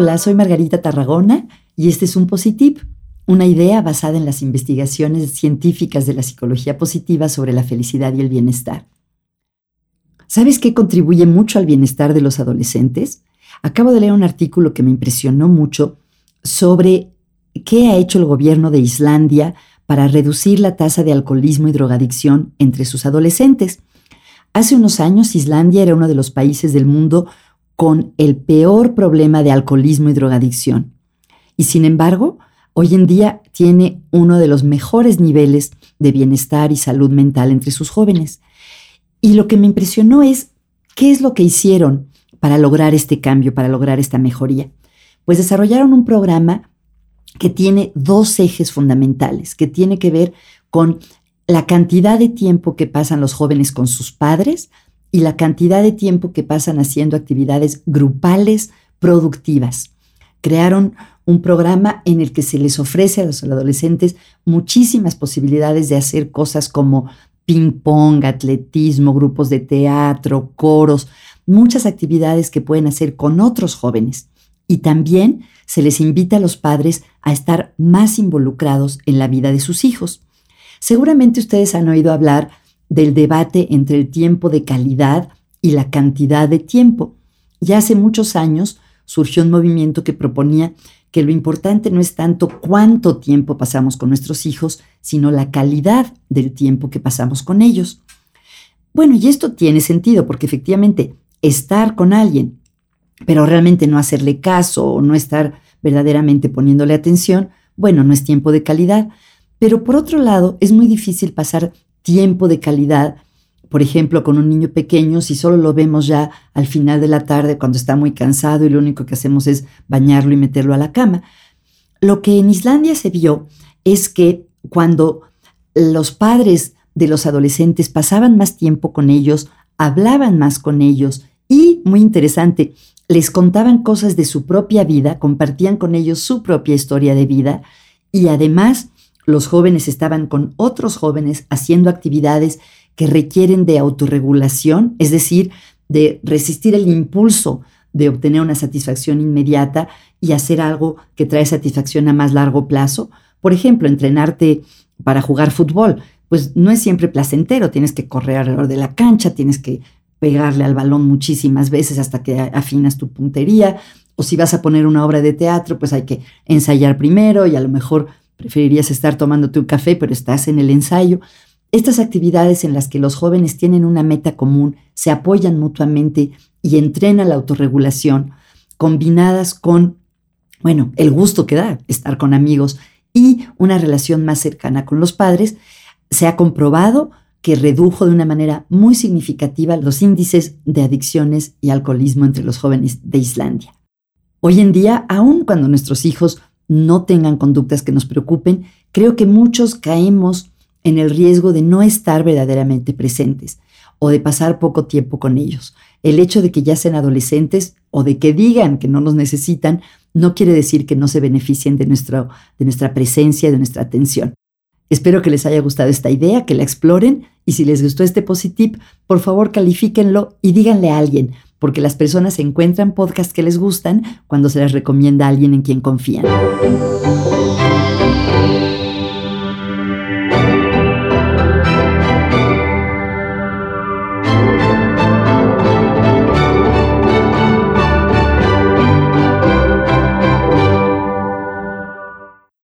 Hola, soy Margarita Tarragona y este es un Positip, una idea basada en las investigaciones científicas de la psicología positiva sobre la felicidad y el bienestar. ¿Sabes qué contribuye mucho al bienestar de los adolescentes? Acabo de leer un artículo que me impresionó mucho sobre qué ha hecho el gobierno de Islandia para reducir la tasa de alcoholismo y drogadicción entre sus adolescentes. Hace unos años Islandia era uno de los países del mundo con el peor problema de alcoholismo y drogadicción. Y sin embargo, hoy en día tiene uno de los mejores niveles de bienestar y salud mental entre sus jóvenes. Y lo que me impresionó es qué es lo que hicieron para lograr este cambio, para lograr esta mejoría. Pues desarrollaron un programa que tiene dos ejes fundamentales, que tiene que ver con la cantidad de tiempo que pasan los jóvenes con sus padres, y la cantidad de tiempo que pasan haciendo actividades grupales productivas. Crearon un programa en el que se les ofrece a los adolescentes muchísimas posibilidades de hacer cosas como ping-pong, atletismo, grupos de teatro, coros, muchas actividades que pueden hacer con otros jóvenes. Y también se les invita a los padres a estar más involucrados en la vida de sus hijos. Seguramente ustedes han oído hablar del debate entre el tiempo de calidad y la cantidad de tiempo. Ya hace muchos años surgió un movimiento que proponía que lo importante no es tanto cuánto tiempo pasamos con nuestros hijos, sino la calidad del tiempo que pasamos con ellos. Bueno, y esto tiene sentido porque efectivamente estar con alguien, pero realmente no hacerle caso o no estar verdaderamente poniéndole atención, bueno, no es tiempo de calidad. Pero por otro lado, es muy difícil pasar tiempo de calidad, por ejemplo, con un niño pequeño, si solo lo vemos ya al final de la tarde cuando está muy cansado y lo único que hacemos es bañarlo y meterlo a la cama. Lo que en Islandia se vio es que cuando los padres de los adolescentes pasaban más tiempo con ellos, hablaban más con ellos y, muy interesante, les contaban cosas de su propia vida, compartían con ellos su propia historia de vida y además los jóvenes estaban con otros jóvenes haciendo actividades que requieren de autorregulación, es decir, de resistir el impulso de obtener una satisfacción inmediata y hacer algo que trae satisfacción a más largo plazo. Por ejemplo, entrenarte para jugar fútbol, pues no es siempre placentero, tienes que correr alrededor de la cancha, tienes que pegarle al balón muchísimas veces hasta que afinas tu puntería, o si vas a poner una obra de teatro, pues hay que ensayar primero y a lo mejor preferirías estar tomándote un café, pero estás en el ensayo. Estas actividades en las que los jóvenes tienen una meta común, se apoyan mutuamente y entrenan la autorregulación, combinadas con, bueno, el gusto que da estar con amigos y una relación más cercana con los padres, se ha comprobado que redujo de una manera muy significativa los índices de adicciones y alcoholismo entre los jóvenes de Islandia. Hoy en día, aun cuando nuestros hijos no tengan conductas que nos preocupen, creo que muchos caemos en el riesgo de no estar verdaderamente presentes o de pasar poco tiempo con ellos. El hecho de que ya sean adolescentes o de que digan que no nos necesitan no quiere decir que no se beneficien de, de nuestra presencia, de nuestra atención. Espero que les haya gustado esta idea, que la exploren y si les gustó este Positip, por favor califíquenlo y díganle a alguien, porque las personas encuentran podcasts que les gustan cuando se les recomienda a alguien en quien confían.